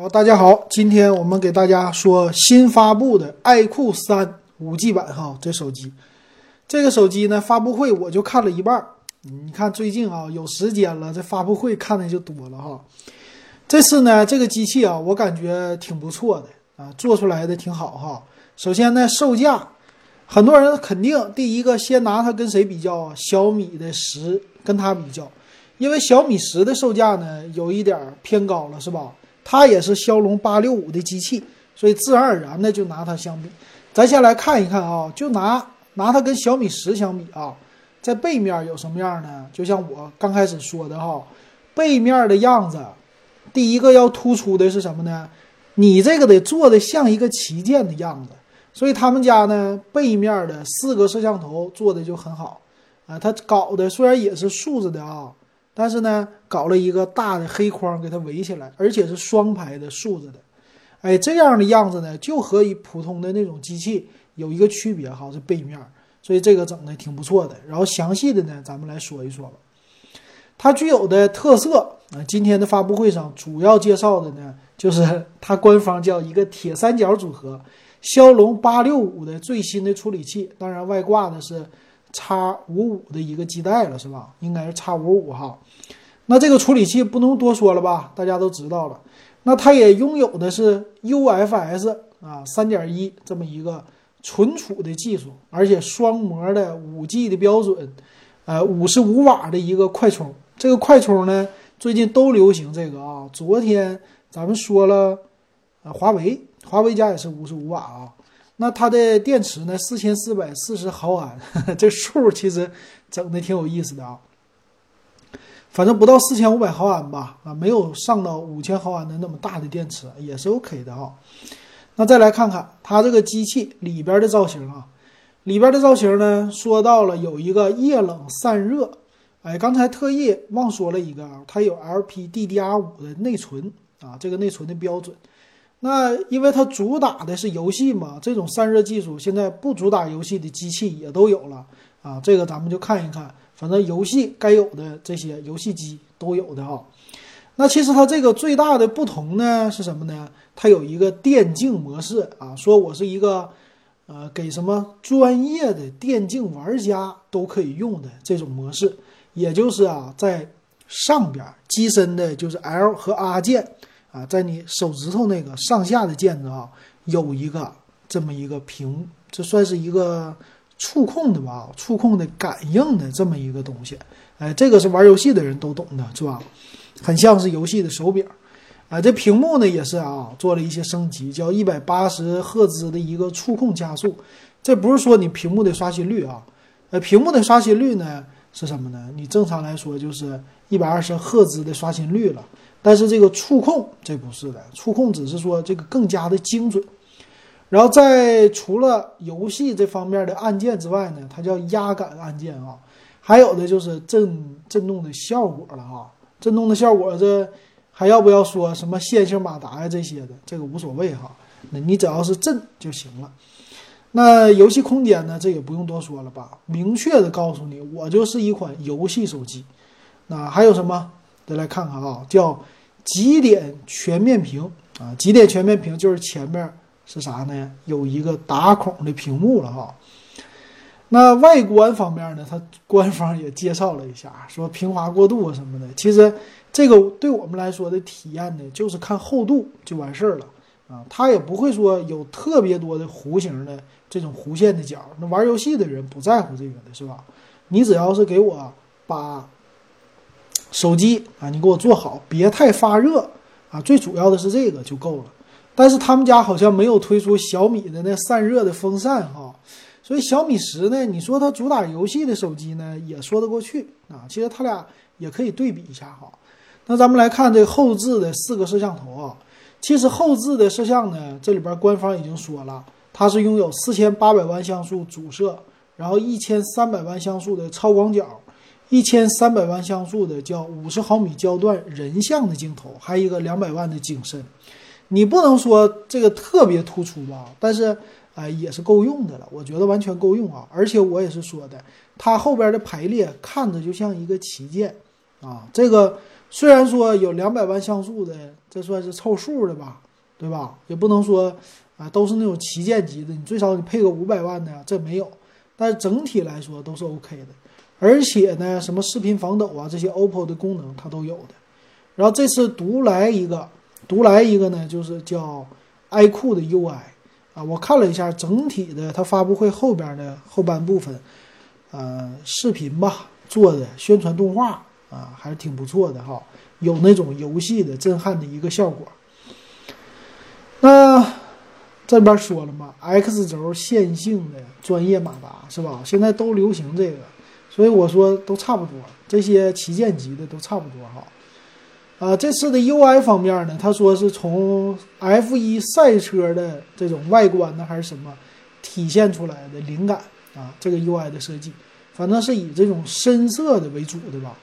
好，大家好，今天我们给大家说新发布的爱酷三五 G 版哈，这手机，这个手机呢发布会我就看了一半。你看最近啊有时间了，这发布会看的就多了哈。这次呢这个机器啊，我感觉挺不错的啊，做出来的挺好哈。首先呢售价，很多人肯定第一个先拿它跟谁比较？小米的十跟它比较，因为小米十的售价呢有一点偏高了，是吧？它也是骁龙八六五的机器，所以自然而然的就拿它相比。咱先来看一看啊，就拿拿它跟小米十相比啊，在背面有什么样呢？就像我刚开始说的哈，背面的样子，第一个要突出的是什么呢？你这个得做的像一个旗舰的样子，所以他们家呢背面的四个摄像头做的就很好啊。它搞的虽然也是竖着的啊。但是呢，搞了一个大的黑框给它围起来，而且是双排的竖着的，哎，这样的样子呢，就和一普通的那种机器有一个区别哈，是背面，所以这个整的挺不错的。然后详细的呢，咱们来说一说吧。它具有的特色啊，今天的发布会上主要介绍的呢，就是它官方叫一个铁三角组合，骁龙八六五的最新的处理器，当然外挂的是。叉五五的一个基带了是吧？应该是叉五五哈。那这个处理器不能多说了吧？大家都知道了。那它也拥有的是 UFS 啊三点一这么一个存储的技术，而且双模的五 G 的标准，呃五十五瓦的一个快充。这个快充呢，最近都流行这个啊。昨天咱们说了，呃华为，华为家也是五十五瓦啊。那它的电池呢？四千四百四十毫安，这数其实整的挺有意思的啊。反正不到四千五百毫安吧，啊，没有上到五千毫安的那么大的电池也是 OK 的啊。那再来看看它这个机器里边的造型啊，里边的造型呢，说到了有一个液冷散热，哎，刚才特意忘说了一个啊，它有 LPDDR5 的内存啊，这个内存的标准。那因为它主打的是游戏嘛，这种散热技术现在不主打游戏的机器也都有了啊。这个咱们就看一看，反正游戏该有的这些游戏机都有的啊。那其实它这个最大的不同呢是什么呢？它有一个电竞模式啊，说我是一个呃给什么专业的电竞玩家都可以用的这种模式，也就是啊在上边机身的就是 L 和 R 键。啊，在你手指头那个上下的键子啊，有一个这么一个屏，这算是一个触控的吧？触控的感应的这么一个东西。哎，这个是玩游戏的人都懂的，是吧？很像是游戏的手柄。啊，这屏幕呢也是啊，做了一些升级，叫一百八十赫兹的一个触控加速。这不是说你屏幕的刷新率啊，呃，屏幕的刷新率呢是什么呢？你正常来说就是一百二十赫兹的刷新率了。但是这个触控这不是的，触控只是说这个更加的精准。然后在除了游戏这方面的按键之外呢，它叫压感按键啊，还有的就是震震动的效果了啊，震动的效果这还要不要说什么线性马达呀这些的，这个无所谓哈，那你只要是震就行了。那游戏空间呢，这也不用多说了吧，明确的告诉你，我就是一款游戏手机。那还有什么？再来看看啊，叫极点全面屏啊，极点全面屏就是前面是啥呢？有一个打孔的屏幕了哈。那外观方面呢，它官方也介绍了一下，说平滑过渡啊什么的。其实这个对我们来说的体验呢，就是看厚度就完事儿了啊，它也不会说有特别多的弧形的这种弧线的角。那玩游戏的人不在乎这个的是吧？你只要是给我把。手机啊，你给我做好，别太发热啊！最主要的是这个就够了。但是他们家好像没有推出小米的那散热的风扇哈，所以小米十呢，你说它主打游戏的手机呢，也说得过去啊。其实它俩也可以对比一下哈。那咱们来看这后置的四个摄像头啊，其实后置的摄像呢，这里边官方已经说了，它是拥有四千八百万像素主摄，然后一千三百万像素的超广角。一千三百万像素的叫五十毫米焦段人像的镜头，还有一个两百万的景深，你不能说这个特别突出吧？但是，哎，也是够用的了。我觉得完全够用啊！而且我也是说的，它后边的排列看着就像一个旗舰啊。这个虽然说有两百万像素的，这算是凑数的吧，对吧？也不能说啊都是那种旗舰级的，你最少你配个五百万的，这没有。但整体来说都是 OK 的，而且呢，什么视频防抖啊这些 OPPO 的功能它都有的。然后这次独来一个，独来一个呢，就是叫 iQOO 的 UI 啊，我看了一下整体的它发布会后边的后半部分，呃，视频吧做的宣传动画啊，还是挺不错的哈，有那种游戏的震撼的一个效果。那这边说了嘛，X 轴线性的专业马达是吧？现在都流行这个，所以我说都差不多，这些旗舰级的都差不多哈。啊，这次的 UI 方面呢，他说是从 F1 赛车的这种外观呢，还是什么体现出来的灵感啊？这个 UI 的设计，反正是以这种深色的为主的吧。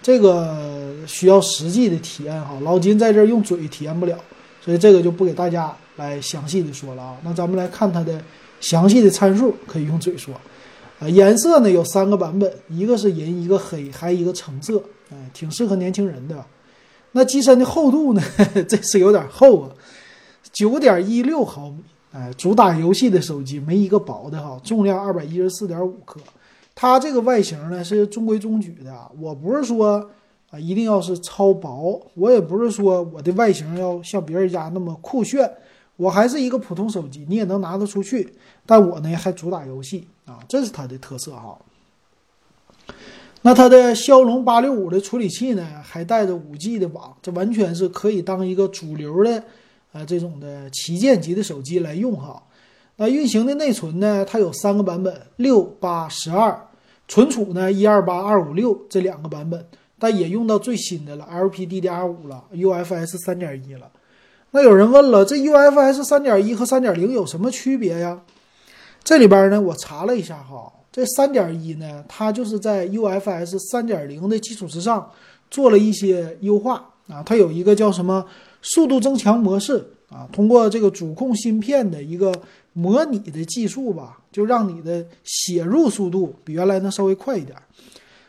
这个需要实际的体验哈，老金在这儿用嘴体验不了，所以这个就不给大家来详细的说了啊。那咱们来看它的详细的参数，可以用嘴说。啊，颜色呢有三个版本，一个是银，一个黑，还一个橙色，哎，挺适合年轻人的。那机身的厚度呢？这是有点厚啊，九点一六毫米。哎，主打游戏的手机没一个薄的哈，重量二百一十四点五克。它这个外形呢是中规中矩的。我不是说啊一定要是超薄，我也不是说我的外形要像别人家那么酷炫，我还是一个普通手机，你也能拿得出去。但我呢还主打游戏啊，这是它的特色哈。那它的骁龙八六五的处理器呢，还带着五 G 的网，这完全是可以当一个主流的，呃，这种的旗舰级的手机来用哈。那运行的内存呢，它有三个版本，六八十二，存储呢一二八二五六这两个版本，但也用到最新的了，LPDDR 五了，UFS 三点一了。那有人问了，这 UFS 三点一和三点零有什么区别呀？这里边呢，我查了一下哈。这三点一呢，它就是在 UFS 三点零的基础之上做了一些优化啊。它有一个叫什么速度增强模式啊，通过这个主控芯片的一个模拟的技术吧，就让你的写入速度比原来呢稍微快一点。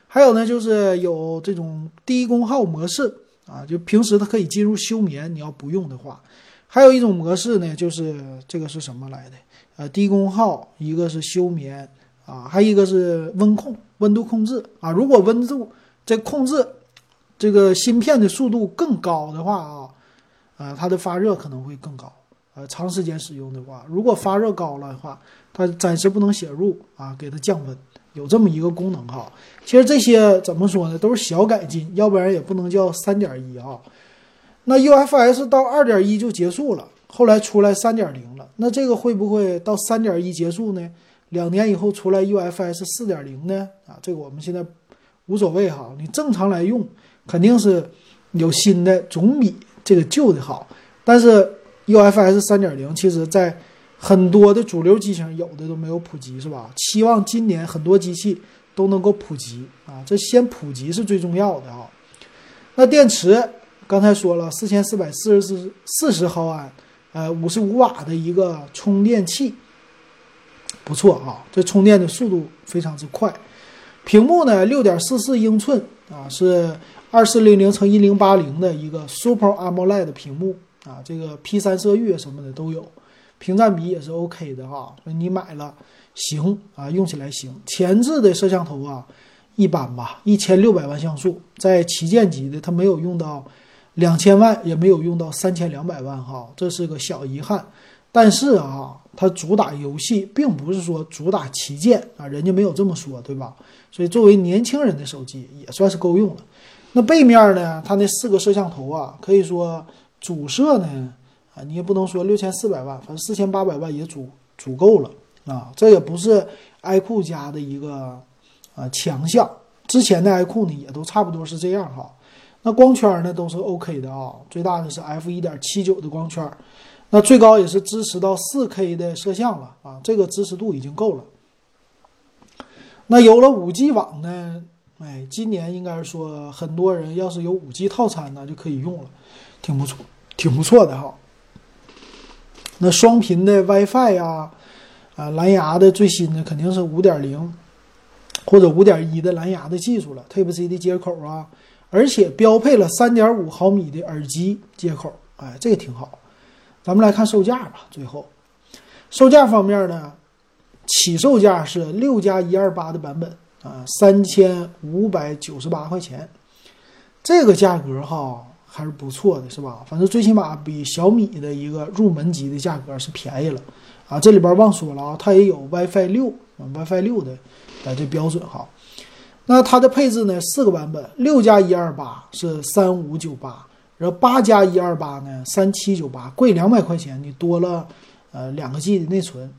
还有呢，就是有这种低功耗模式啊，就平时它可以进入休眠，你要不用的话。还有一种模式呢，就是这个是什么来的？呃，低功耗，一个是休眠。啊，还一个是温控，温度控制啊。如果温度这控制这个芯片的速度更高的话啊，呃，它的发热可能会更高。呃，长时间使用的话，如果发热高了的话，它暂时不能写入啊，给它降温，有这么一个功能哈。其实这些怎么说呢，都是小改进，要不然也不能叫三点一啊。那 UFS 到二点一就结束了，后来出来三点零了，那这个会不会到三点一结束呢？两年以后出来 UFS 四点零呢？啊，这个我们现在无所谓哈。你正常来用，肯定是有新的总比这个旧的好。但是 UFS 三点零其实在很多的主流机型有的都没有普及，是吧？期望今年很多机器都能够普及啊，这先普及是最重要的啊。那电池刚才说了，四千四百四十四四十毫安，呃，五十五瓦的一个充电器。不错啊，这充电的速度非常之快。屏幕呢，六点四四英寸啊，是二四零零乘一零八零的一个 Super AMOLED 的屏幕啊，这个 P 三色域什么的都有，屏占比也是 OK 的哈。所以你买了行啊，用起来行。前置的摄像头啊，一般吧，一千六百万像素，在旗舰级的它没有用到两千万，也没有用到三千两百万哈，这是个小遗憾。但是啊。它主打游戏，并不是说主打旗舰啊，人家没有这么说，对吧？所以作为年轻人的手机也算是够用了。那背面呢？它那四个摄像头啊，可以说主摄呢啊，你也不能说六千四百万，反正四千八百万也足足够了啊。这也不是 iQOO 家的一个啊强项，之前的 iQOO 呢也都差不多是这样哈。那光圈呢都是 OK 的啊，最大的是 f 一点七九的光圈。那最高也是支持到 4K 的摄像了啊，这个支持度已经够了。那有了 5G 网呢，哎，今年应该说很多人要是有 5G 套餐呢就可以用了，挺不错，挺不错的哈。那双频的 WiFi 呀，啊，蓝牙的最新的肯定是5.0或者5.1的蓝牙的技术了，Type C 的接口啊而且标配了三点五毫米的耳机接口，哎，这个挺好。咱们来看售价吧。最后，售价方面呢，起售价是六加一二八的版本啊，三千五百九十八块钱，这个价格哈还是不错的，是吧？反正最起码比小米的一个入门级的价格是便宜了啊。这里边忘说了啊，它也有 WiFi 六啊，WiFi 六的啊这标准哈。那它的配置呢，四个版本，六加一二八是三五九八。然后八加一二八呢，三七九八，贵两百块钱，你多了呃两个 G 的内存。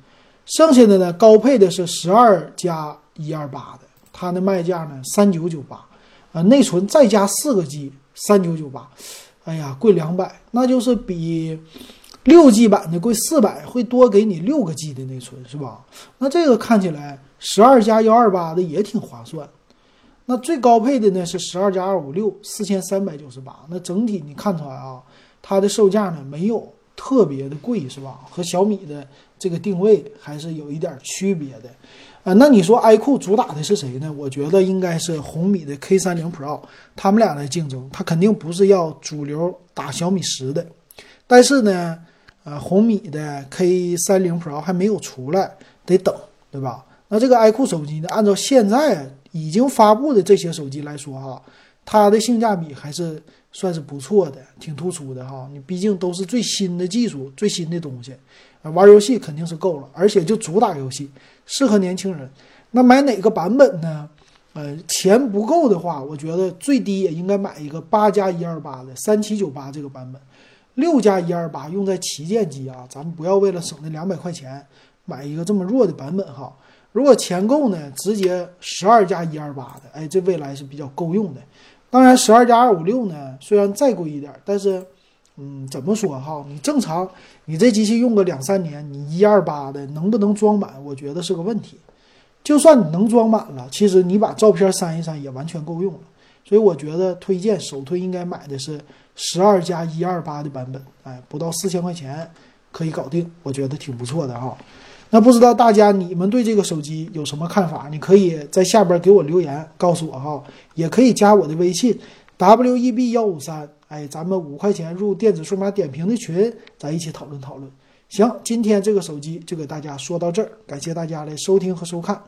剩下的呢，高配的是十二加一二八的，它的卖价呢三九九八，啊，内存再加四个 G，三九九八，哎呀，贵两百，那就是比六 G 版的贵四百，会多给你六个 G 的内存，是吧？那这个看起来十二加幺二八的也挺划算。那最高配的呢是十二加二五六，四千三百九十八。那整体你看出来啊，它的售价呢没有特别的贵，是吧？和小米的这个定位还是有一点区别的。啊，那你说 iQOO 主打的是谁呢？我觉得应该是红米的 K 三零 Pro，他们俩来竞争，它肯定不是要主流打小米十的。但是呢，呃，红米的 K 三零 Pro 还没有出来，得等，对吧？那这个 iQOO 手机呢，按照现在。已经发布的这些手机来说，哈，它的性价比还是算是不错的，挺突出的哈。你毕竟都是最新的技术、最新的东西，玩游戏肯定是够了，而且就主打游戏，适合年轻人。那买哪个版本呢？呃，钱不够的话，我觉得最低也应该买一个八加一二八的三七九八这个版本，六加一二八用在旗舰机啊，咱们不要为了省那两百块钱买一个这么弱的版本哈。如果钱够呢，直接十二加一二八的，哎，这未来是比较够用的。当然，十二加二五六呢，虽然再贵一点，但是，嗯，怎么说哈？你正常，你这机器用个两三年，你一二八的能不能装满？我觉得是个问题。就算你能装满了，其实你把照片删一删也完全够用了。所以我觉得推荐首推应该买的是十二加一二八的版本，哎，不到四千块钱可以搞定，我觉得挺不错的哈。那不知道大家你们对这个手机有什么看法？你可以在下边给我留言告诉我哈，也可以加我的微信 w e b 幺五三，哎，咱们五块钱入电子数码点评的群，咱一起讨论讨论。行，今天这个手机就给大家说到这儿，感谢大家的收听和收看。